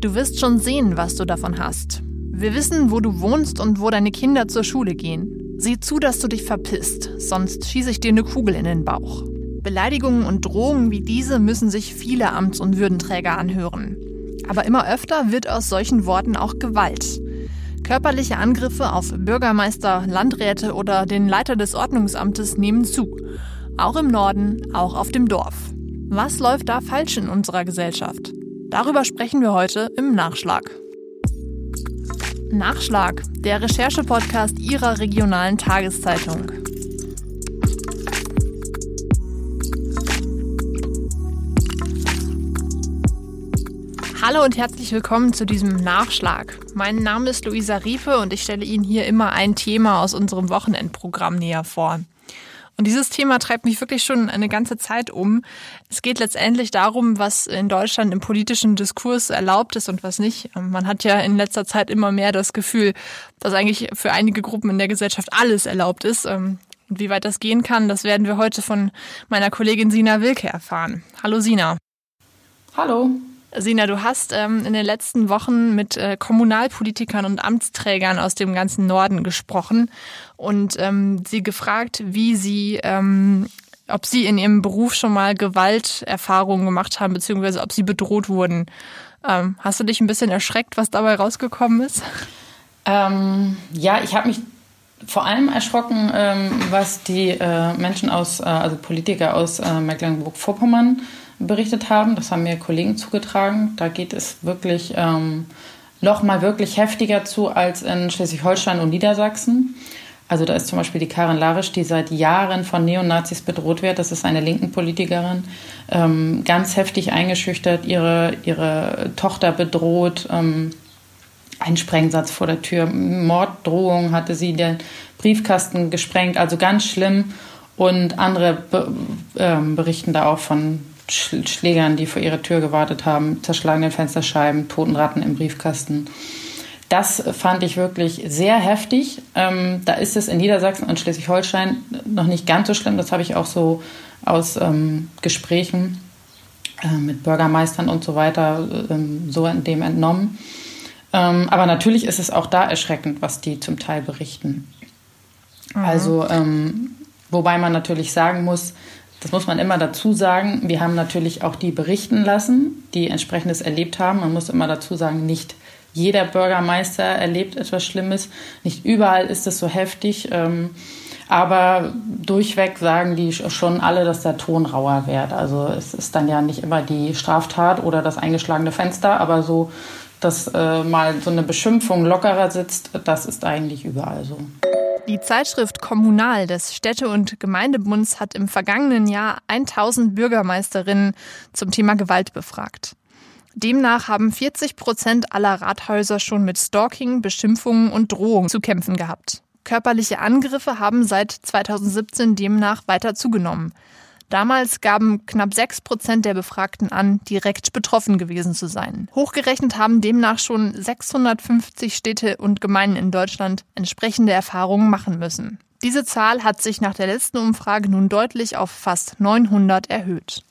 Du wirst schon sehen, was du davon hast. Wir wissen, wo du wohnst und wo deine Kinder zur Schule gehen. Sieh zu, dass du dich verpisst, sonst schieße ich dir eine Kugel in den Bauch. Beleidigungen und Drohungen wie diese müssen sich viele Amts- und Würdenträger anhören. Aber immer öfter wird aus solchen Worten auch Gewalt. Körperliche Angriffe auf Bürgermeister, Landräte oder den Leiter des Ordnungsamtes nehmen zu. Auch im Norden, auch auf dem Dorf. Was läuft da falsch in unserer Gesellschaft? Darüber sprechen wir heute im Nachschlag. Nachschlag, der Recherche-Podcast Ihrer regionalen Tageszeitung. Hallo und herzlich willkommen zu diesem Nachschlag. Mein Name ist Luisa Riepe und ich stelle Ihnen hier immer ein Thema aus unserem Wochenendprogramm näher vor. Und dieses Thema treibt mich wirklich schon eine ganze Zeit um. Es geht letztendlich darum, was in Deutschland im politischen Diskurs erlaubt ist und was nicht. Man hat ja in letzter Zeit immer mehr das Gefühl, dass eigentlich für einige Gruppen in der Gesellschaft alles erlaubt ist. Ähm, und wie weit das gehen kann, das werden wir heute von meiner Kollegin Sina Wilke erfahren. Hallo Sina. Hallo. Sina, du hast ähm, in den letzten Wochen mit äh, Kommunalpolitikern und Amtsträgern aus dem ganzen Norden gesprochen und ähm, sie gefragt, wie sie, ähm, ob sie in ihrem Beruf schon mal Gewalterfahrungen gemacht haben, beziehungsweise ob sie bedroht wurden. Ähm, hast du dich ein bisschen erschreckt, was dabei rausgekommen ist? Ähm, ja, ich habe mich vor allem erschrocken, ähm, was die äh, Menschen aus, äh, also Politiker aus äh, Mecklenburg-Vorpommern berichtet haben. Das haben mir Kollegen zugetragen. Da geht es wirklich ähm, noch mal wirklich heftiger zu als in Schleswig-Holstein und Niedersachsen. Also da ist zum Beispiel die Karin Larisch, die seit Jahren von Neonazis bedroht wird. Das ist eine linken Politikerin, ähm, ganz heftig eingeschüchtert, ihre, ihre Tochter bedroht. Ähm, ein Sprengsatz vor der Tür, Morddrohung hatte sie den Briefkasten gesprengt, also ganz schlimm. Und andere be ähm, berichten da auch von Schlägern, die vor ihrer Tür gewartet haben, zerschlagenen Fensterscheiben, toten Ratten im Briefkasten. Das fand ich wirklich sehr heftig. Ähm, da ist es in Niedersachsen und Schleswig-Holstein noch nicht ganz so schlimm. Das habe ich auch so aus ähm, Gesprächen äh, mit Bürgermeistern und so weiter ähm, so in dem entnommen. Ähm, aber natürlich ist es auch da erschreckend, was die zum Teil berichten. Mhm. Also, ähm, wobei man natürlich sagen muss, das muss man immer dazu sagen. Wir haben natürlich auch die berichten lassen, die entsprechendes erlebt haben. Man muss immer dazu sagen, nicht jeder Bürgermeister erlebt etwas Schlimmes. Nicht überall ist es so heftig. Ähm, aber durchweg sagen die schon alle, dass der Ton rauer wird. Also es ist dann ja nicht immer die Straftat oder das eingeschlagene Fenster, aber so, dass äh, mal so eine Beschimpfung lockerer sitzt, das ist eigentlich überall so. Die Zeitschrift Kommunal des Städte- und Gemeindebunds hat im vergangenen Jahr 1000 Bürgermeisterinnen zum Thema Gewalt befragt. Demnach haben 40 Prozent aller Rathäuser schon mit Stalking, Beschimpfungen und Drohungen zu kämpfen gehabt. Körperliche Angriffe haben seit 2017 demnach weiter zugenommen. Damals gaben knapp sechs Prozent der Befragten an, direkt betroffen gewesen zu sein. Hochgerechnet haben demnach schon 650 Städte und Gemeinden in Deutschland entsprechende Erfahrungen machen müssen. Diese Zahl hat sich nach der letzten Umfrage nun deutlich auf fast 900 erhöht.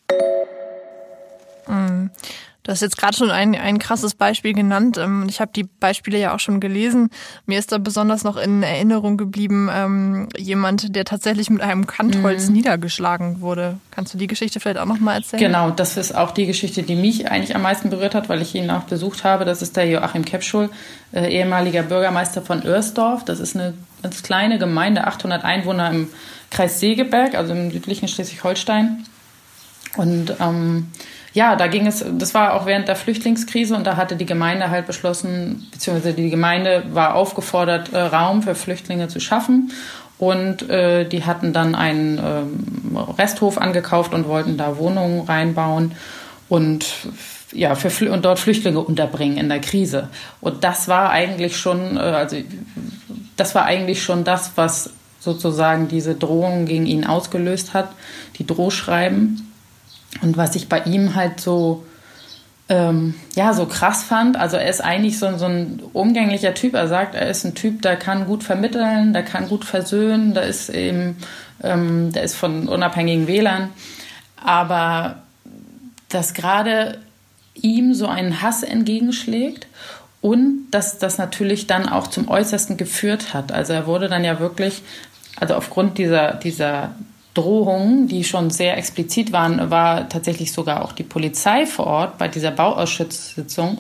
Du hast jetzt gerade schon ein, ein krasses Beispiel genannt. Ähm, ich habe die Beispiele ja auch schon gelesen. Mir ist da besonders noch in Erinnerung geblieben, ähm, jemand, der tatsächlich mit einem Kantholz mhm. niedergeschlagen wurde. Kannst du die Geschichte vielleicht auch noch mal erzählen? Genau, das ist auch die Geschichte, die mich eigentlich am meisten berührt hat, weil ich ihn auch besucht habe. Das ist der Joachim Kepschul, äh, ehemaliger Bürgermeister von Oersdorf. Das ist eine ganz kleine Gemeinde, 800 Einwohner im Kreis Segeberg, also im südlichen Schleswig-Holstein. Und ähm, ja, da ging es, das war auch während der Flüchtlingskrise und da hatte die Gemeinde halt beschlossen, beziehungsweise die Gemeinde war aufgefordert, äh, Raum für Flüchtlinge zu schaffen. Und äh, die hatten dann einen ähm, Resthof angekauft und wollten da Wohnungen reinbauen und ja, für, und dort Flüchtlinge unterbringen in der Krise. Und das war eigentlich schon, äh, also das war eigentlich schon das, was sozusagen diese Drohung gegen ihn ausgelöst hat, die Drohschreiben. Und was ich bei ihm halt so, ähm, ja, so krass fand, also er ist eigentlich so, so ein umgänglicher Typ. Er sagt, er ist ein Typ, der kann gut vermitteln, der kann gut versöhnen, der ist eben, ähm, der ist von unabhängigen Wählern. Aber dass gerade ihm so einen Hass entgegenschlägt und dass das natürlich dann auch zum Äußersten geführt hat. Also er wurde dann ja wirklich, also aufgrund dieser, dieser Drohungen, die schon sehr explizit waren, war tatsächlich sogar auch die Polizei vor Ort bei dieser Bauausschusssitzung.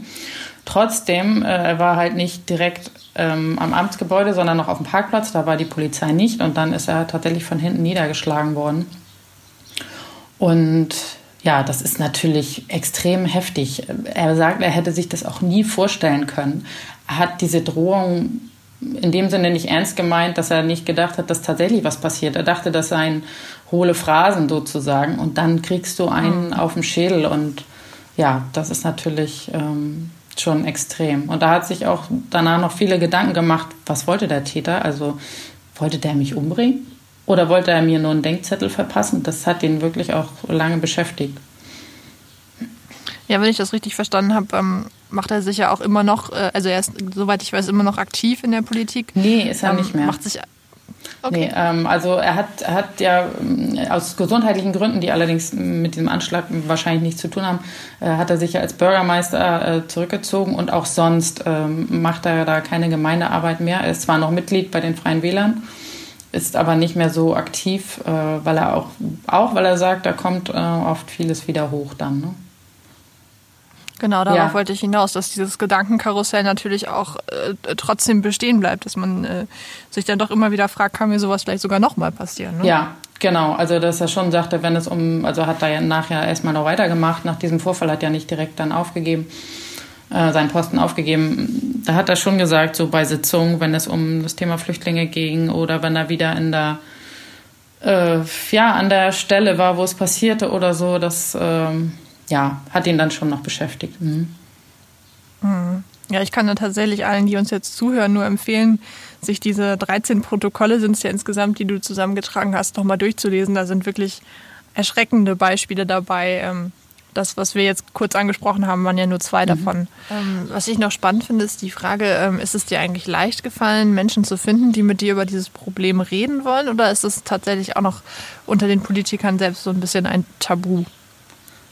Trotzdem, äh, er war halt nicht direkt ähm, am Amtsgebäude, sondern noch auf dem Parkplatz. Da war die Polizei nicht und dann ist er tatsächlich von hinten niedergeschlagen worden. Und ja, das ist natürlich extrem heftig. Er sagt, er hätte sich das auch nie vorstellen können. Er hat diese Drohung in dem Sinne nicht ernst gemeint, dass er nicht gedacht hat, dass tatsächlich was passiert. Er dachte, das seien hohle Phrasen sozusagen. Und dann kriegst du einen mhm. auf den Schädel. Und ja, das ist natürlich ähm, schon extrem. Und da hat sich auch danach noch viele Gedanken gemacht, was wollte der Täter? Also wollte der mich umbringen? Oder wollte er mir nur einen Denkzettel verpassen? Das hat ihn wirklich auch lange beschäftigt. Ja, wenn ich das richtig verstanden habe, ähm, macht er sich ja auch immer noch, äh, also er ist, soweit ich weiß, immer noch aktiv in der Politik. Nee, ist er ähm, nicht mehr. Macht sich Okay. Nee, ähm, also er hat, er hat ja ähm, aus gesundheitlichen Gründen, die allerdings mit diesem Anschlag wahrscheinlich nichts zu tun haben, äh, hat er sich ja als Bürgermeister äh, zurückgezogen und auch sonst ähm, macht er da keine Gemeindearbeit mehr. Er ist zwar noch Mitglied bei den Freien Wählern, ist aber nicht mehr so aktiv, äh, weil er auch, auch weil er sagt, da kommt äh, oft vieles wieder hoch dann. Ne? Genau, darauf ja. wollte ich hinaus, dass dieses Gedankenkarussell natürlich auch äh, trotzdem bestehen bleibt, dass man äh, sich dann doch immer wieder fragt, kann mir sowas vielleicht sogar nochmal passieren? Ne? Ja, genau. Also, dass er schon sagte, wenn es um, also hat er ja nachher erstmal noch weitergemacht, nach diesem Vorfall hat er nicht direkt dann aufgegeben, äh, seinen Posten aufgegeben. Da hat er schon gesagt, so bei Sitzungen, wenn es um das Thema Flüchtlinge ging oder wenn er wieder in der äh, ja, an der Stelle war, wo es passierte oder so, dass ähm, ja, hat ihn dann schon noch beschäftigt. Mhm. Mhm. Ja, ich kann da tatsächlich allen, die uns jetzt zuhören, nur empfehlen, sich diese 13 Protokolle, sind es ja insgesamt, die du zusammengetragen hast, nochmal durchzulesen. Da sind wirklich erschreckende Beispiele dabei. Ähm, das, was wir jetzt kurz angesprochen haben, waren ja nur zwei mhm. davon. Ähm, was ich noch spannend finde, ist die Frage, ähm, ist es dir eigentlich leicht gefallen, Menschen zu finden, die mit dir über dieses Problem reden wollen? Oder ist es tatsächlich auch noch unter den Politikern selbst so ein bisschen ein Tabu?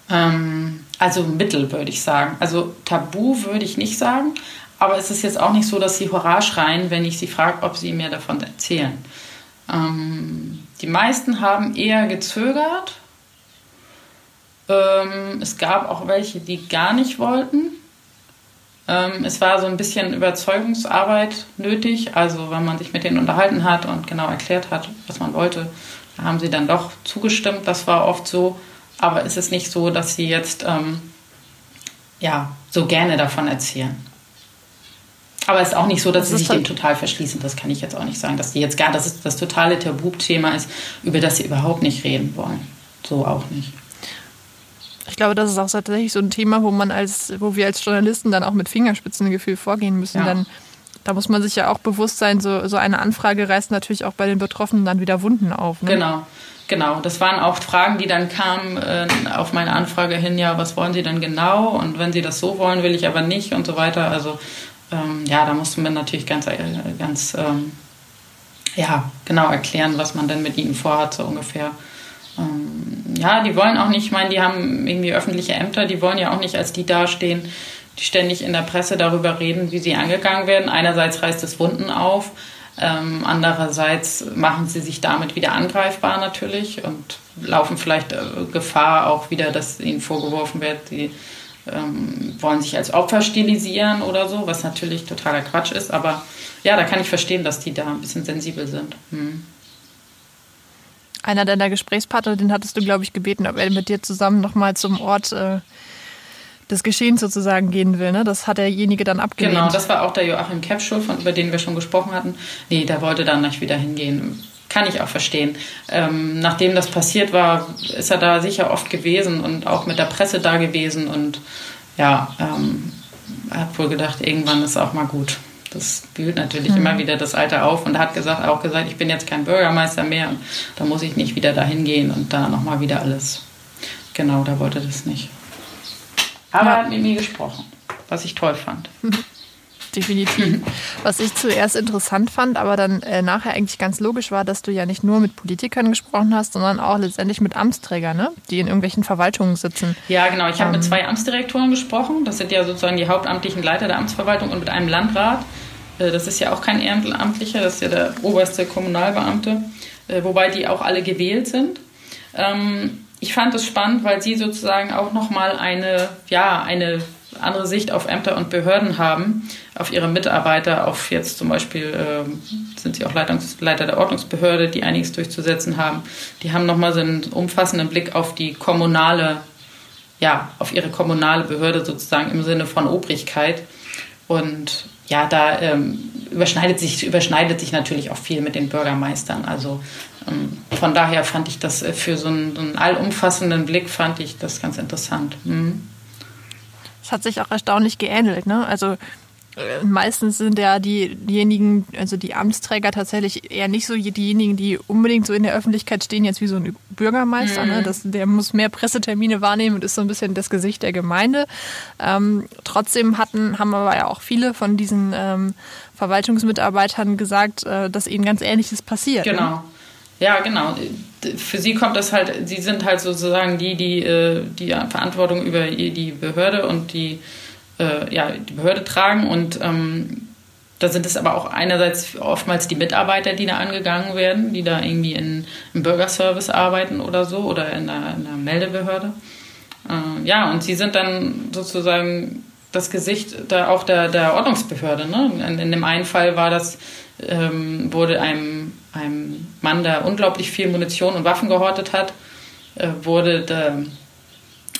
Ähm, also Mittel, würde ich sagen. Also Tabu würde ich nicht sagen, aber es ist jetzt auch nicht so, dass sie Hurra schreien, wenn ich sie frage, ob sie mir davon erzählen. Ähm, die meisten haben eher gezögert. Ähm, es gab auch welche, die gar nicht wollten. Ähm, es war so ein bisschen Überzeugungsarbeit nötig. Also wenn man sich mit denen unterhalten hat und genau erklärt hat, was man wollte, haben sie dann doch zugestimmt. Das war oft so. Aber es ist nicht so, dass sie jetzt ähm, ja, so gerne davon erzählen. Aber es ist auch nicht so, dass das sie sich dem total verschließen. Das kann ich jetzt auch nicht sagen, dass sie jetzt gar, dass es das totale Tabuthema ist, über das sie überhaupt nicht reden wollen. So auch nicht. Ich glaube, das ist auch tatsächlich so ein Thema, wo man als, wo wir als Journalisten dann auch mit Fingerspitzengefühl vorgehen müssen. Ja. Denn da muss man sich ja auch bewusst sein, so, so eine Anfrage reißt natürlich auch bei den Betroffenen dann wieder Wunden auf. Ne? Genau. Genau, das waren auch Fragen, die dann kamen äh, auf meine Anfrage hin, ja, was wollen Sie denn genau? Und wenn Sie das so wollen, will ich aber nicht und so weiter. Also ähm, ja, da mussten wir natürlich ganz, äh, ganz ähm, ja, genau erklären, was man denn mit ihnen vorhat, so ungefähr. Ähm, ja, die wollen auch nicht, ich meine, die haben irgendwie öffentliche Ämter, die wollen ja auch nicht als die dastehen, die ständig in der Presse darüber reden, wie sie angegangen werden. Einerseits reißt es Wunden auf, ähm, andererseits machen sie sich damit wieder angreifbar natürlich und laufen vielleicht äh, Gefahr auch wieder, dass ihnen vorgeworfen wird, sie ähm, wollen sich als Opfer stilisieren oder so, was natürlich totaler Quatsch ist. Aber ja, da kann ich verstehen, dass die da ein bisschen sensibel sind. Hm. Einer deiner Gesprächspartner, den hattest du, glaube ich, gebeten, ob er mit dir zusammen nochmal zum Ort äh, des Geschehens sozusagen gehen will. Ne? Das hat derjenige dann abgelehnt. Genau, das war auch der Joachim Kepschul, von, über den wir schon gesprochen hatten. Nee, der wollte dann nicht wieder hingehen. Kann ich auch verstehen. Ähm, nachdem das passiert war, ist er da sicher oft gewesen und auch mit der Presse da gewesen. Und ja, ähm, er hat wohl gedacht, irgendwann ist auch mal gut. Das wühlt natürlich mhm. immer wieder das Alter auf und hat gesagt, auch gesagt, ich bin jetzt kein Bürgermeister mehr und da muss ich nicht wieder dahin gehen und da nochmal wieder alles. Genau, da wollte das nicht. Aber ja. er hat mit mir gesprochen, was ich toll fand. definitiv. Was ich zuerst interessant fand, aber dann äh, nachher eigentlich ganz logisch war, dass du ja nicht nur mit Politikern gesprochen hast, sondern auch letztendlich mit Amtsträgern, ne? die in irgendwelchen Verwaltungen sitzen. Ja, genau. Ich habe ähm, mit zwei Amtsdirektoren gesprochen. Das sind ja sozusagen die hauptamtlichen Leiter der Amtsverwaltung und mit einem Landrat. Äh, das ist ja auch kein Ehrenamtlicher, das ist ja der oberste Kommunalbeamte, äh, wobei die auch alle gewählt sind. Ähm, ich fand es spannend, weil sie sozusagen auch nochmal eine, ja, eine andere Sicht auf Ämter und Behörden haben, auf ihre Mitarbeiter, auf jetzt zum Beispiel äh, sind sie auch Leitungsleiter der Ordnungsbehörde, die einiges durchzusetzen haben. Die haben nochmal so einen umfassenden Blick auf die kommunale, ja, auf ihre kommunale Behörde sozusagen im Sinne von Obrigkeit. Und ja, da ähm, überschneidet, sich, überschneidet sich natürlich auch viel mit den Bürgermeistern. Also von daher fand ich das äh, für so einen, so einen allumfassenden Blick fand ich das ganz interessant. Mhm. Es hat sich auch erstaunlich geähnelt. Ne? Also äh, meistens sind ja die, diejenigen, also die Amtsträger tatsächlich eher nicht so diejenigen, die unbedingt so in der Öffentlichkeit stehen, jetzt wie so ein Bürgermeister. Ne? Mhm. Ne? Das, der muss mehr Pressetermine wahrnehmen und ist so ein bisschen das Gesicht der Gemeinde. Ähm, trotzdem hatten, haben aber ja auch viele von diesen ähm, Verwaltungsmitarbeitern gesagt, äh, dass ihnen ganz Ähnliches passiert. Ne? Genau. Ne? Ja, genau. Für sie kommt das halt, sie sind halt sozusagen die, die äh, die Verantwortung über die Behörde und die, äh, ja, die Behörde tragen. Und ähm, da sind es aber auch einerseits oftmals die Mitarbeiter, die da angegangen werden, die da irgendwie in, im Bürgerservice arbeiten oder so oder in der, in der Meldebehörde. Äh, ja, und sie sind dann sozusagen das Gesicht da auch der, der Ordnungsbehörde. Ne? In, in dem einen Fall war das, ähm, wurde einem einem Mann, der unglaublich viel Munition und Waffen gehortet hat, äh, wurde der,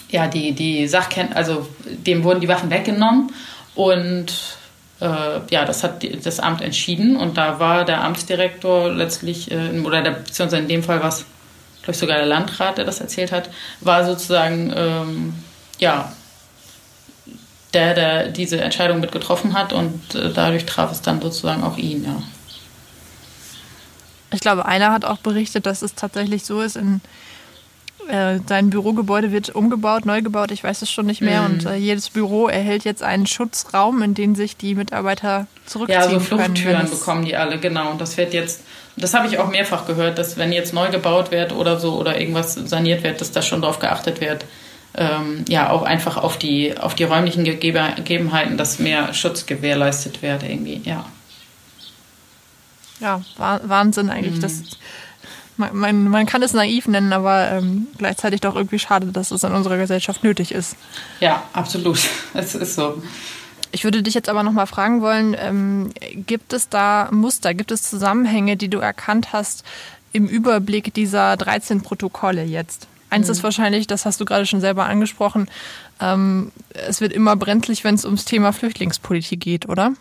ja, die, die Sachken also dem wurden die Waffen weggenommen und äh, ja, das hat das Amt entschieden und da war der Amtsdirektor letztlich, äh, oder der, beziehungsweise in dem Fall war es, glaube ich, sogar der Landrat, der das erzählt hat, war sozusagen, ähm, ja, der, der diese Entscheidung mit getroffen hat und äh, dadurch traf es dann sozusagen auch ihn, ja. Ich glaube, einer hat auch berichtet, dass es tatsächlich so ist, in äh, sein Bürogebäude wird umgebaut, neu gebaut, ich weiß es schon nicht mehr. Mhm. Und äh, jedes Büro erhält jetzt einen Schutzraum, in den sich die Mitarbeiter zurückziehen können. Ja, so Fluchttüren können, bekommen die alle, genau. Und das wird jetzt, das habe ich auch mehrfach gehört, dass wenn jetzt neu gebaut wird oder so oder irgendwas saniert wird, dass da schon darauf geachtet wird, ähm, ja, auch einfach auf die, auf die räumlichen Gegebenheiten, dass mehr Schutz gewährleistet wird irgendwie, ja ja, Wahnsinn eigentlich. Mhm. Das, man, man, man, kann es naiv nennen, aber ähm, gleichzeitig doch irgendwie schade, dass es in unserer Gesellschaft nötig ist. Ja, absolut. Es ist so. Ich würde dich jetzt aber noch mal fragen wollen, ähm, gibt es da Muster, gibt es Zusammenhänge, die du erkannt hast im Überblick dieser 13 Protokolle jetzt? Eins mhm. ist wahrscheinlich, das hast du gerade schon selber angesprochen, ähm, es wird immer brenzlig, wenn es ums Thema Flüchtlingspolitik geht, oder?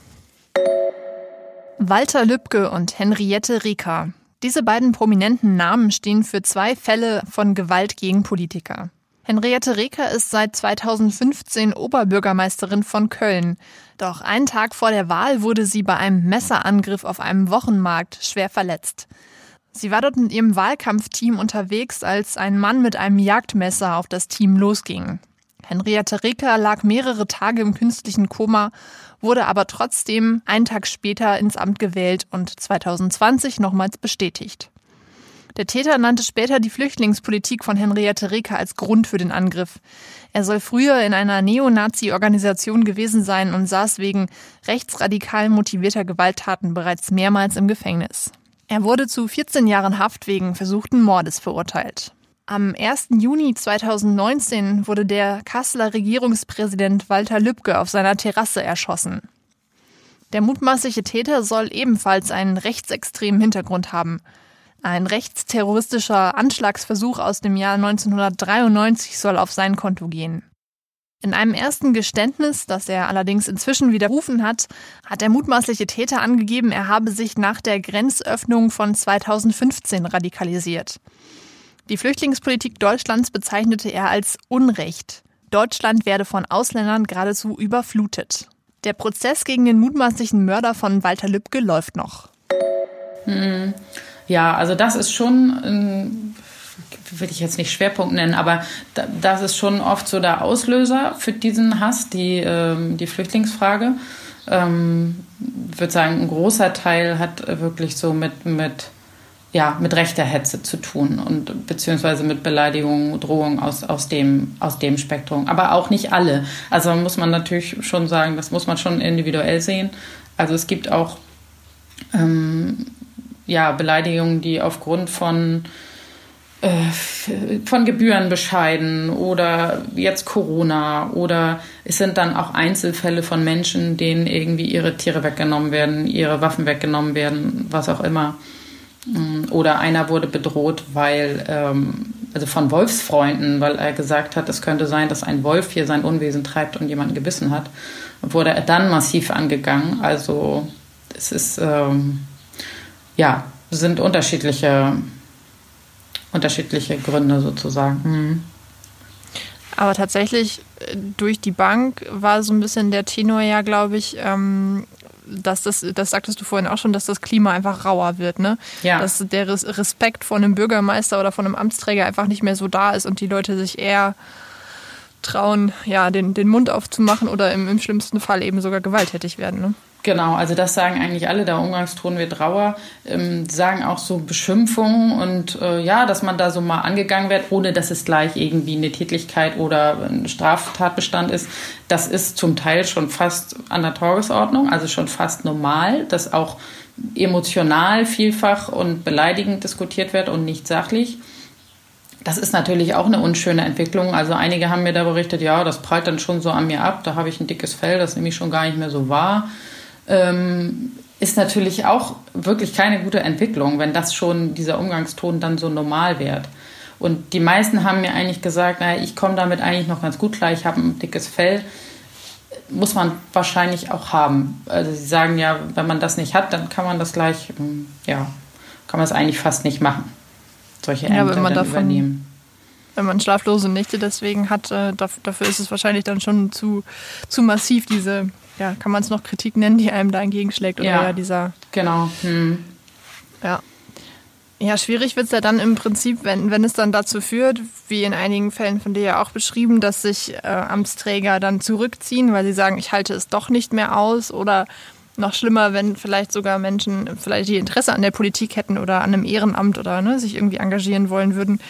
Walter Lübcke und Henriette Rieker. Diese beiden prominenten Namen stehen für zwei Fälle von Gewalt gegen Politiker. Henriette Reker ist seit 2015 Oberbürgermeisterin von Köln. Doch einen Tag vor der Wahl wurde sie bei einem Messerangriff auf einem Wochenmarkt schwer verletzt. Sie war dort mit ihrem Wahlkampfteam unterwegs, als ein Mann mit einem Jagdmesser auf das Team losging. Henriette Reker lag mehrere Tage im künstlichen Koma wurde aber trotzdem einen Tag später ins Amt gewählt und 2020 nochmals bestätigt. Der Täter nannte später die Flüchtlingspolitik von Henriette Reker als Grund für den Angriff. Er soll früher in einer Neonazi-Organisation gewesen sein und saß wegen rechtsradikal motivierter Gewalttaten bereits mehrmals im Gefängnis. Er wurde zu 14 Jahren Haft wegen versuchten Mordes verurteilt. Am 1. Juni 2019 wurde der Kasseler Regierungspräsident Walter Lübcke auf seiner Terrasse erschossen. Der mutmaßliche Täter soll ebenfalls einen rechtsextremen Hintergrund haben. Ein rechtsterroristischer Anschlagsversuch aus dem Jahr 1993 soll auf sein Konto gehen. In einem ersten Geständnis, das er allerdings inzwischen widerrufen hat, hat der mutmaßliche Täter angegeben, er habe sich nach der Grenzöffnung von 2015 radikalisiert. Die Flüchtlingspolitik Deutschlands bezeichnete er als Unrecht. Deutschland werde von Ausländern geradezu überflutet. Der Prozess gegen den mutmaßlichen Mörder von Walter Lübcke läuft noch. Hm. Ja, also das ist schon, ähm, will ich jetzt nicht Schwerpunkt nennen, aber das ist schon oft so der Auslöser für diesen Hass, die, ähm, die Flüchtlingsfrage. ähm, würde sagen, ein großer Teil hat wirklich so mit, mit, ja, mit rechter Hetze zu tun und beziehungsweise mit Beleidigungen, Drohungen aus, aus, dem, aus dem Spektrum. Aber auch nicht alle. Also muss man natürlich schon sagen, das muss man schon individuell sehen. Also es gibt auch ähm, ja, Beleidigungen, die aufgrund von äh, von Gebührenbescheiden oder jetzt Corona oder es sind dann auch Einzelfälle von Menschen, denen irgendwie ihre Tiere weggenommen werden, ihre Waffen weggenommen werden, was auch immer. Mm, oder einer wurde bedroht, weil, ähm, also von Wolfsfreunden, weil er gesagt hat, es könnte sein, dass ein Wolf hier sein Unwesen treibt und jemanden gebissen hat. Wurde er dann massiv angegangen. Also es ist, ähm, ja, sind unterschiedliche unterschiedliche Gründe sozusagen. Mhm. Aber tatsächlich äh, durch die Bank war so ein bisschen der Tenor ja, glaube ich, ähm, dass das, das sagtest du vorhin auch schon, dass das Klima einfach rauer wird, ne? Ja. Dass der Respekt vor einem Bürgermeister oder von einem Amtsträger einfach nicht mehr so da ist und die Leute sich eher trauen, ja, den, den Mund aufzumachen oder im, im schlimmsten Fall eben sogar gewalttätig werden, ne? Genau, also das sagen eigentlich alle, der Umgangston wird rauer, ähm, sagen auch so Beschimpfungen und äh, ja, dass man da so mal angegangen wird, ohne dass es gleich irgendwie eine Tätlichkeit oder ein Straftatbestand ist. Das ist zum Teil schon fast an der Tagesordnung, also schon fast normal, dass auch emotional vielfach und beleidigend diskutiert wird und nicht sachlich. Das ist natürlich auch eine unschöne Entwicklung. Also einige haben mir da berichtet, ja, das prallt dann schon so an mir ab, da habe ich ein dickes Fell, das nehme ich schon gar nicht mehr so wahr ähm, ist natürlich auch wirklich keine gute Entwicklung, wenn das schon dieser Umgangston dann so normal wird. Und die meisten haben mir eigentlich gesagt, naja, ich komme damit eigentlich noch ganz gut klar, ich habe ein dickes Fell. Muss man wahrscheinlich auch haben. Also sie sagen ja, wenn man das nicht hat, dann kann man das gleich, ähm, ja, kann man es eigentlich fast nicht machen. Solche Ämter ja, wenn man davon, übernehmen. Wenn man schlaflose Nächte deswegen hat, äh, dafür ist es wahrscheinlich dann schon zu, zu massiv, diese ja, kann man es noch Kritik nennen, die einem da entgegenschlägt? Oder ja, ja dieser. Genau. Hm. Ja. Ja, schwierig wird es ja dann im Prinzip, wenn, wenn es dann dazu führt, wie in einigen Fällen von dir ja auch beschrieben, dass sich äh, Amtsträger dann zurückziehen, weil sie sagen, ich halte es doch nicht mehr aus oder noch schlimmer, wenn vielleicht sogar Menschen vielleicht die Interesse an der Politik hätten oder an einem Ehrenamt oder ne, sich irgendwie engagieren wollen würden,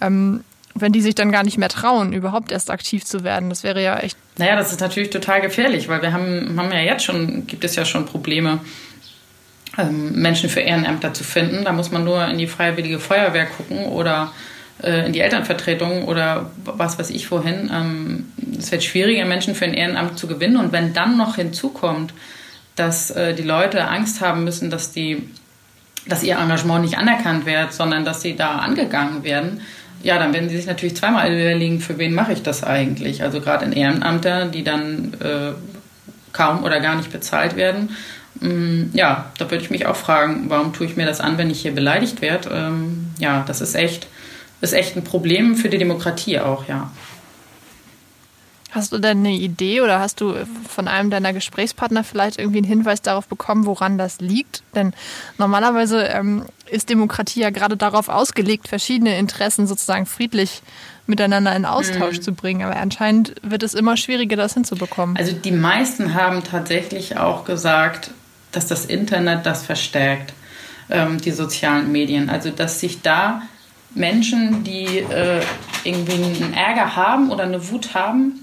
ähm, wenn die sich dann gar nicht mehr trauen, überhaupt erst aktiv zu werden. Das wäre ja echt. Naja, das ist natürlich total gefährlich, weil wir haben, haben ja jetzt schon, gibt es ja schon Probleme, ähm, Menschen für Ehrenämter zu finden. Da muss man nur in die Freiwillige Feuerwehr gucken oder äh, in die Elternvertretung oder was weiß ich wohin. Ähm, es wird schwieriger, Menschen für ein Ehrenamt zu gewinnen. Und wenn dann noch hinzukommt, dass äh, die Leute Angst haben müssen, dass die dass ihr Engagement nicht anerkannt wird, sondern dass sie da angegangen werden, ja, dann werden sie sich natürlich zweimal überlegen, für wen mache ich das eigentlich. Also gerade in Ehrenamter, die dann äh, kaum oder gar nicht bezahlt werden. Ähm, ja, da würde ich mich auch fragen, warum tue ich mir das an, wenn ich hier beleidigt werde? Ähm, ja, das ist echt, ist echt ein Problem für die Demokratie auch, ja. Hast du denn eine Idee oder hast du von einem deiner Gesprächspartner vielleicht irgendwie einen Hinweis darauf bekommen, woran das liegt? Denn normalerweise ähm, ist Demokratie ja gerade darauf ausgelegt, verschiedene Interessen sozusagen friedlich miteinander in Austausch mhm. zu bringen. Aber anscheinend wird es immer schwieriger, das hinzubekommen. Also die meisten haben tatsächlich auch gesagt, dass das Internet das verstärkt, ähm, die sozialen Medien. Also dass sich da Menschen, die äh, irgendwie einen Ärger haben oder eine Wut haben,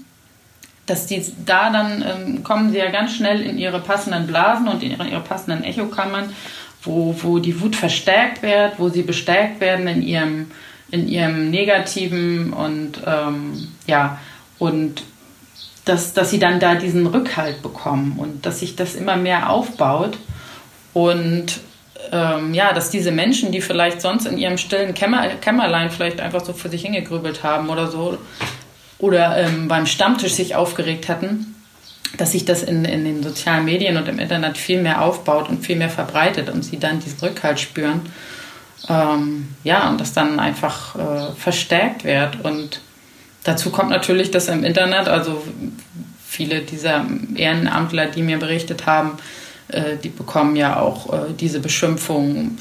dass die da dann ähm, kommen sie ja ganz schnell in ihre passenden Blasen und in ihre, ihre passenden Echokammern, wo, wo die Wut verstärkt wird, wo sie bestärkt werden in ihrem, in ihrem Negativen und ähm, ja, und dass, dass sie dann da diesen Rückhalt bekommen und dass sich das immer mehr aufbaut und ähm, ja, dass diese Menschen, die vielleicht sonst in ihrem stillen Kämmer, Kämmerlein vielleicht einfach so für sich hingegrübelt haben oder so, oder ähm, beim Stammtisch sich aufgeregt hatten, dass sich das in, in den sozialen Medien und im Internet viel mehr aufbaut und viel mehr verbreitet und sie dann diesen Rückhalt spüren. Ähm, ja, und das dann einfach äh, verstärkt wird. Und dazu kommt natürlich, dass im Internet, also viele dieser Ehrenamtler, die mir berichtet haben, äh, die bekommen ja auch äh, diese Beschimpfungen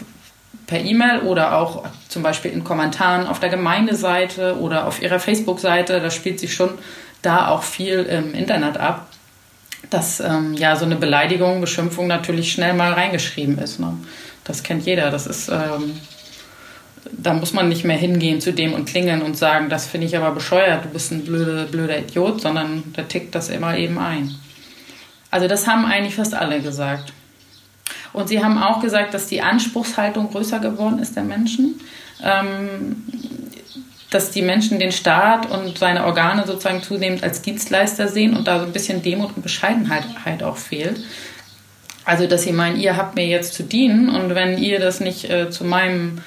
per E-Mail oder auch zum Beispiel in Kommentaren auf der Gemeindeseite oder auf ihrer Facebook-Seite. Da spielt sich schon da auch viel im Internet ab. dass ähm, ja so eine Beleidigung, Beschimpfung natürlich schnell mal reingeschrieben ist. Ne? Das kennt jeder. Das ist, ähm, da muss man nicht mehr hingehen zu dem und klingeln und sagen, das finde ich aber bescheuert, du bist ein blöder, blöder Idiot, sondern der tickt das immer eben ein. Also das haben eigentlich fast alle gesagt. Und sie haben auch gesagt, dass die Anspruchshaltung größer geworden ist der Menschen. Ähm, dass die Menschen den Staat und seine Organe sozusagen zunehmend als Dienstleister sehen und da so ein bisschen Demut und Bescheidenheit halt auch fehlt. Also, dass sie meinen, ihr habt mir jetzt zu dienen und wenn ihr das nicht äh, zu meinem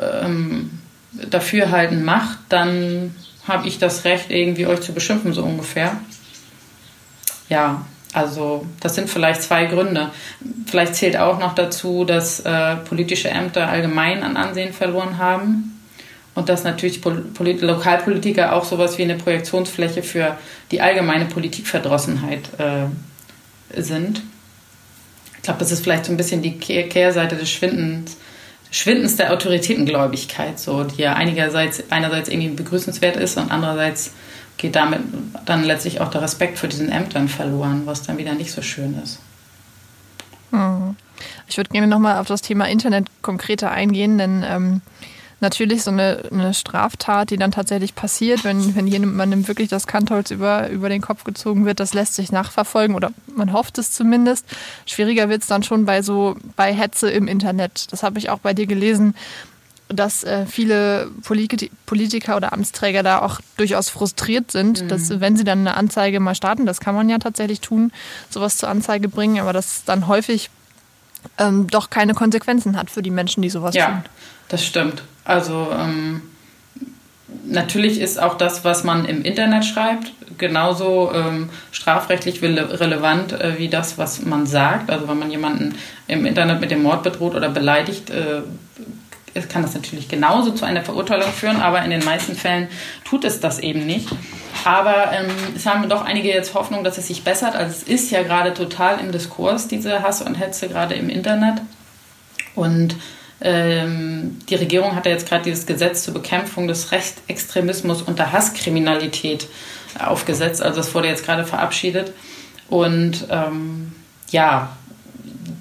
ähm, Dafürhalten macht, dann habe ich das Recht, irgendwie euch zu beschimpfen, so ungefähr. Ja, also das sind vielleicht zwei Gründe. Vielleicht zählt auch noch dazu, dass äh, politische Ämter allgemein an Ansehen verloren haben und dass natürlich Polit Lokalpolitiker auch sowas wie eine Projektionsfläche für die allgemeine Politikverdrossenheit äh, sind. Ich glaube, das ist vielleicht so ein bisschen die Kehrseite des Schwindens, Schwindens der Autoritätengläubigkeit, so, die ja einigerseits, einerseits irgendwie begrüßenswert ist und andererseits geht damit dann letztlich auch der Respekt vor diesen Ämtern verloren, was dann wieder nicht so schön ist. Hm. Ich würde gerne nochmal auf das Thema Internet konkreter eingehen, denn ähm, natürlich so eine, eine, Straftat, die dann tatsächlich passiert, wenn, wenn jemandem wirklich das Kantholz über, über den Kopf gezogen wird, das lässt sich nachverfolgen oder man hofft es zumindest. Schwieriger wird es dann schon bei so bei Hetze im Internet. Das habe ich auch bei dir gelesen, dass äh, viele Polit Politiker oder Amtsträger da auch durchaus frustriert sind, mhm. dass wenn sie dann eine Anzeige mal starten, das kann man ja tatsächlich tun, sowas zur Anzeige bringen, aber das dann häufig ähm, doch keine Konsequenzen hat für die Menschen, die sowas ja, tun. Ja, das stimmt. Also ähm, natürlich ist auch das, was man im Internet schreibt, genauso ähm, strafrechtlich relevant äh, wie das, was man sagt. Also wenn man jemanden im Internet mit dem Mord bedroht oder beleidigt, äh, kann das natürlich genauso zu einer Verurteilung führen, aber in den meisten Fällen tut es das eben nicht. Aber ähm, es haben doch einige jetzt Hoffnung, dass es sich bessert. Also es ist ja gerade total im Diskurs, diese Hass und Hetze, gerade im Internet. Und ähm, die Regierung hat ja jetzt gerade dieses Gesetz zur Bekämpfung des Rechtsextremismus und der Hasskriminalität aufgesetzt. Also das wurde jetzt gerade verabschiedet. Und ähm, ja,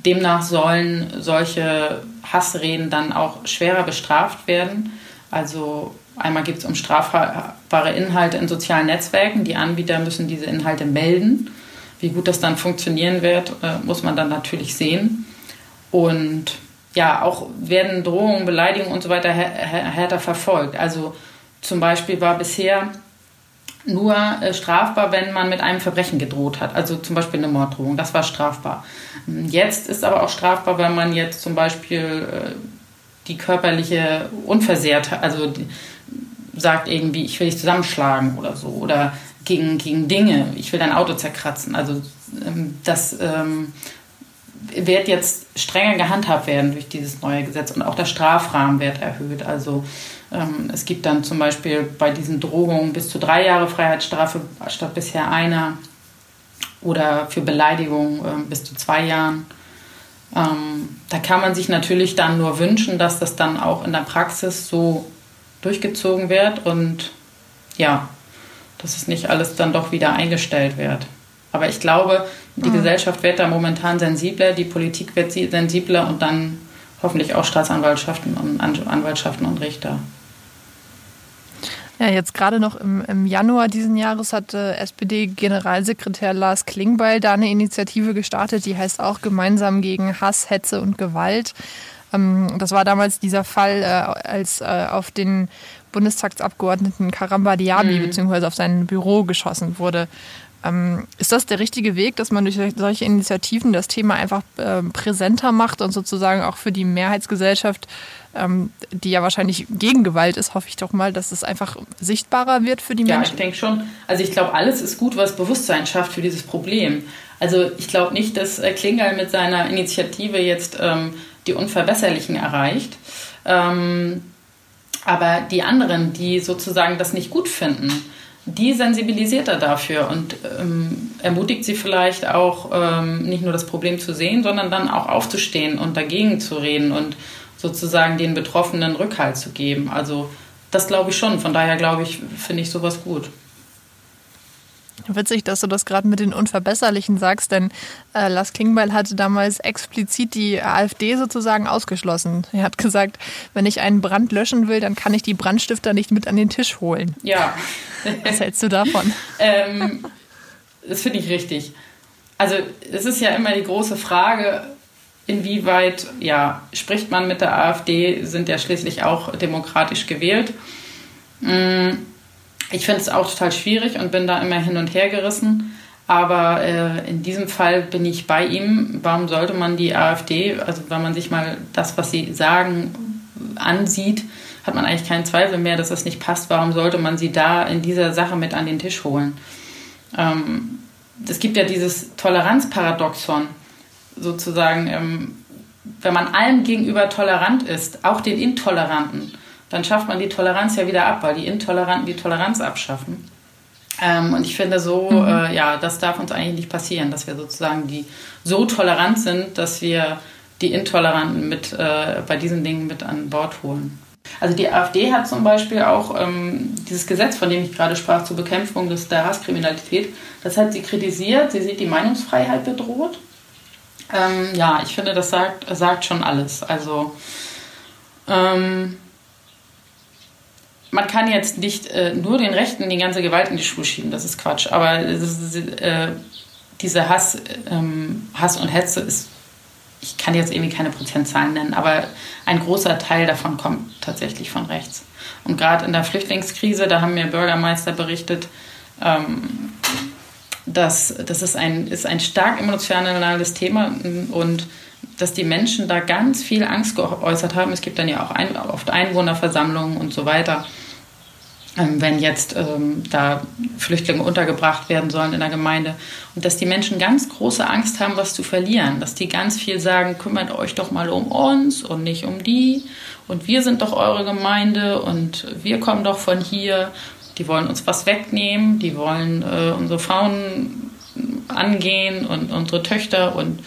demnach sollen solche Hassreden dann auch schwerer bestraft werden. Also einmal geht es um strafbare Inhalte in sozialen Netzwerken. Die Anbieter müssen diese Inhalte melden. Wie gut das dann funktionieren wird, äh, muss man dann natürlich sehen. Und ja, auch werden Drohungen, Beleidigungen und so weiter härter verfolgt. Also zum Beispiel war bisher nur äh, strafbar, wenn man mit einem Verbrechen gedroht hat. Also zum Beispiel eine Morddrohung, das war strafbar. Jetzt ist aber auch strafbar, wenn man jetzt zum Beispiel äh, die körperliche Unversehrtheit, also sagt irgendwie, ich will dich zusammenschlagen oder so, oder gegen, gegen Dinge, ich will dein Auto zerkratzen. Also ähm, das ähm, wird jetzt strenger gehandhabt werden durch dieses neue Gesetz und auch der Strafrahmen wird erhöht. Also es gibt dann zum Beispiel bei diesen Drohungen bis zu drei Jahre Freiheitsstrafe statt bisher einer oder für Beleidigung äh, bis zu zwei Jahren. Ähm, da kann man sich natürlich dann nur wünschen, dass das dann auch in der Praxis so durchgezogen wird und ja, dass es nicht alles dann doch wieder eingestellt wird. Aber ich glaube, die mhm. Gesellschaft wird da momentan sensibler, die Politik wird sensibler und dann hoffentlich auch Staatsanwaltschaften und Anwaltschaften und Richter. Ja, jetzt gerade noch im, im Januar diesen Jahres hat äh, SPD-Generalsekretär Lars Klingbeil da eine Initiative gestartet, die heißt auch Gemeinsam gegen Hass, Hetze und Gewalt. Ähm, das war damals dieser Fall, äh, als äh, auf den Bundestagsabgeordneten Karamba Diaby mhm. beziehungsweise auf sein Büro geschossen wurde. Ähm, ist das der richtige Weg, dass man durch solche Initiativen das Thema einfach äh, präsenter macht und sozusagen auch für die Mehrheitsgesellschaft, ähm, die ja wahrscheinlich gegen Gewalt ist, hoffe ich doch mal, dass es einfach sichtbarer wird für die Menschen? Ja, ich denke schon. Also ich glaube, alles ist gut, was Bewusstsein schafft für dieses Problem. Also ich glaube nicht, dass äh, Klingel mit seiner Initiative jetzt ähm, die Unverbesserlichen erreicht. Ähm, aber die anderen, die sozusagen das nicht gut finden, die sensibilisiert er dafür und ähm, ermutigt sie vielleicht auch, ähm, nicht nur das Problem zu sehen, sondern dann auch aufzustehen und dagegen zu reden und sozusagen den Betroffenen Rückhalt zu geben. Also das glaube ich schon. Von daher glaube ich, finde ich sowas gut. Witzig, dass du das gerade mit den Unverbesserlichen sagst, denn äh, Lars Klingbeil hatte damals explizit die AfD sozusagen ausgeschlossen. Er hat gesagt, wenn ich einen Brand löschen will, dann kann ich die Brandstifter nicht mit an den Tisch holen. Ja. Was hältst du davon? ähm, das finde ich richtig. Also es ist ja immer die große Frage, inwieweit ja, spricht man mit der AfD, sind ja schließlich auch demokratisch gewählt. Mm, ich finde es auch total schwierig und bin da immer hin und her gerissen. Aber äh, in diesem Fall bin ich bei ihm. Warum sollte man die AfD, also wenn man sich mal das, was sie sagen, ansieht, hat man eigentlich keinen Zweifel mehr, dass das nicht passt. Warum sollte man sie da in dieser Sache mit an den Tisch holen? Ähm, es gibt ja dieses Toleranzparadoxon, sozusagen, ähm, wenn man allen gegenüber tolerant ist, auch den Intoleranten, dann schafft man die Toleranz ja wieder ab, weil die Intoleranten die Toleranz abschaffen. Ähm, und ich finde so, mhm. äh, ja, das darf uns eigentlich nicht passieren, dass wir sozusagen die so tolerant sind, dass wir die Intoleranten mit äh, bei diesen Dingen mit an Bord holen. Also die AfD hat zum Beispiel auch ähm, dieses Gesetz, von dem ich gerade sprach, zur Bekämpfung des, der Hasskriminalität, das hat sie kritisiert. Sie sieht die Meinungsfreiheit bedroht. Ähm, ja, ich finde, das sagt, sagt schon alles. Also ähm, man kann jetzt nicht äh, nur den Rechten die ganze Gewalt in die Schuhe schieben, das ist Quatsch. Aber ist, äh, diese Hass, ähm, Hass und Hetze ist, ich kann jetzt irgendwie keine Prozentzahlen nennen, aber ein großer Teil davon kommt tatsächlich von rechts. Und gerade in der Flüchtlingskrise, da haben mir Bürgermeister berichtet, ähm, dass das ist ein, ist ein stark emotionales Thema und dass die Menschen da ganz viel Angst geäußert haben. Es gibt dann ja auch ein, oft Einwohnerversammlungen und so weiter. Ähm, wenn jetzt ähm, da Flüchtlinge untergebracht werden sollen in der Gemeinde. Und dass die Menschen ganz große Angst haben, was zu verlieren. Dass die ganz viel sagen, kümmert euch doch mal um uns und nicht um die. Und wir sind doch eure Gemeinde und wir kommen doch von hier. Die wollen uns was wegnehmen, die wollen äh, unsere Frauen angehen und unsere Töchter. Und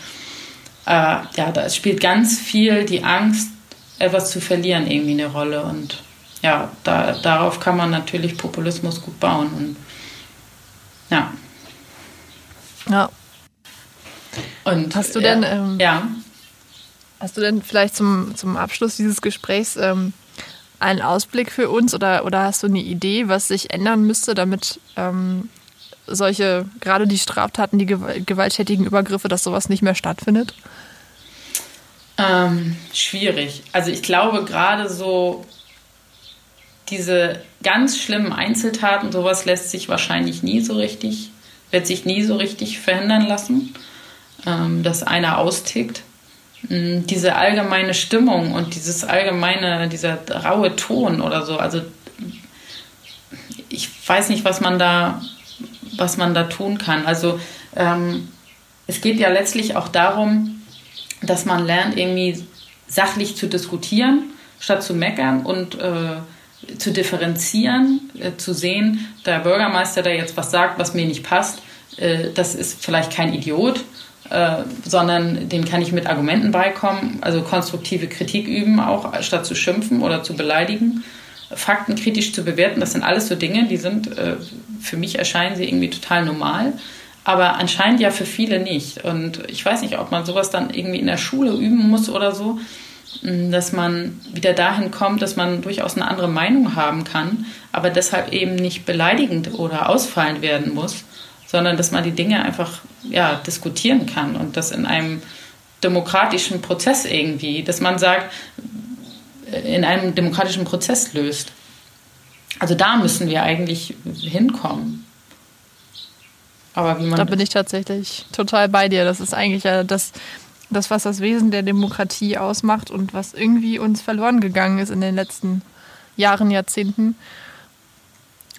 äh, ja, da spielt ganz viel die Angst, etwas zu verlieren, irgendwie eine Rolle. Und ja, da, darauf kann man natürlich Populismus gut bauen. Und ja. Ja. Und hast du denn, ähm, ja. Hast du denn vielleicht zum, zum Abschluss dieses Gesprächs ähm, einen Ausblick für uns oder, oder hast du eine Idee, was sich ändern müsste, damit ähm, solche, gerade die Straftaten, die gewalttätigen Übergriffe, dass sowas nicht mehr stattfindet? Ähm, schwierig. Also ich glaube gerade so diese ganz schlimmen Einzeltaten, sowas lässt sich wahrscheinlich nie so richtig, wird sich nie so richtig verhindern lassen, ähm, dass einer austickt. Mm, diese allgemeine Stimmung und dieses allgemeine, dieser raue Ton oder so, also ich weiß nicht, was man da, was man da tun kann. Also ähm, es geht ja letztlich auch darum, dass man lernt, irgendwie sachlich zu diskutieren, statt zu meckern und äh, zu differenzieren, äh, zu sehen, der Bürgermeister, der jetzt was sagt, was mir nicht passt, äh, das ist vielleicht kein Idiot, äh, sondern dem kann ich mit Argumenten beikommen, also konstruktive Kritik üben, auch statt zu schimpfen oder zu beleidigen. Fakten kritisch zu bewerten, das sind alles so Dinge, die sind, äh, für mich erscheinen sie irgendwie total normal, aber anscheinend ja für viele nicht. Und ich weiß nicht, ob man sowas dann irgendwie in der Schule üben muss oder so dass man wieder dahin kommt, dass man durchaus eine andere Meinung haben kann, aber deshalb eben nicht beleidigend oder ausfallend werden muss, sondern dass man die Dinge einfach ja, diskutieren kann und das in einem demokratischen Prozess irgendwie, dass man sagt, äh, in einem demokratischen Prozess löst. Also da müssen wir eigentlich hinkommen. Aber wie man da bin ich tatsächlich total bei dir. Das ist eigentlich ja das, das, was das Wesen der Demokratie ausmacht und was irgendwie uns verloren gegangen ist in den letzten Jahren, Jahrzehnten.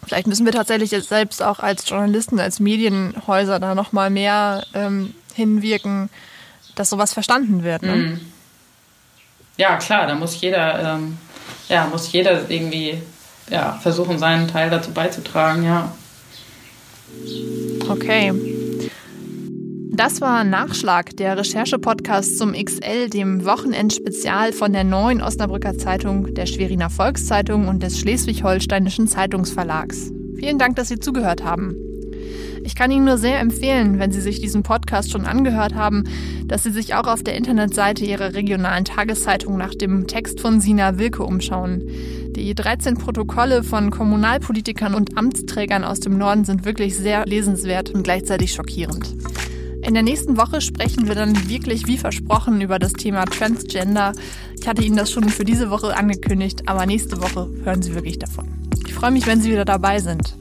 Vielleicht müssen wir tatsächlich jetzt selbst auch als Journalisten, als Medienhäuser da nochmal mehr ähm, hinwirken, dass sowas verstanden wird. Ne? Mhm. Ja, klar, da muss jeder, ähm, ja, muss jeder irgendwie ja, versuchen, seinen Teil dazu beizutragen, ja. Okay. Das war Nachschlag, der Recherche-Podcast zum XL, dem Wochenendspezial von der Neuen Osnabrücker Zeitung, der Schweriner Volkszeitung und des Schleswig-Holsteinischen Zeitungsverlags. Vielen Dank, dass Sie zugehört haben. Ich kann Ihnen nur sehr empfehlen, wenn Sie sich diesen Podcast schon angehört haben, dass Sie sich auch auf der Internetseite Ihrer regionalen Tageszeitung nach dem Text von Sina Wilke umschauen. Die 13 Protokolle von Kommunalpolitikern und Amtsträgern aus dem Norden sind wirklich sehr lesenswert und gleichzeitig schockierend. In der nächsten Woche sprechen wir dann wirklich wie versprochen über das Thema Transgender. Ich hatte Ihnen das schon für diese Woche angekündigt, aber nächste Woche hören Sie wirklich davon. Ich freue mich, wenn Sie wieder dabei sind.